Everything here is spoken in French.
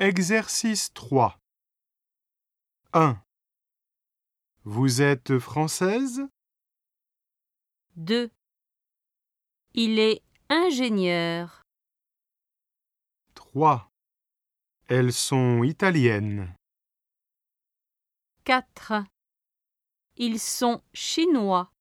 Exercice 3 1. Vous êtes française? 2. Il est ingénieur. 3. Elles sont italiennes 4. Ils sont chinois.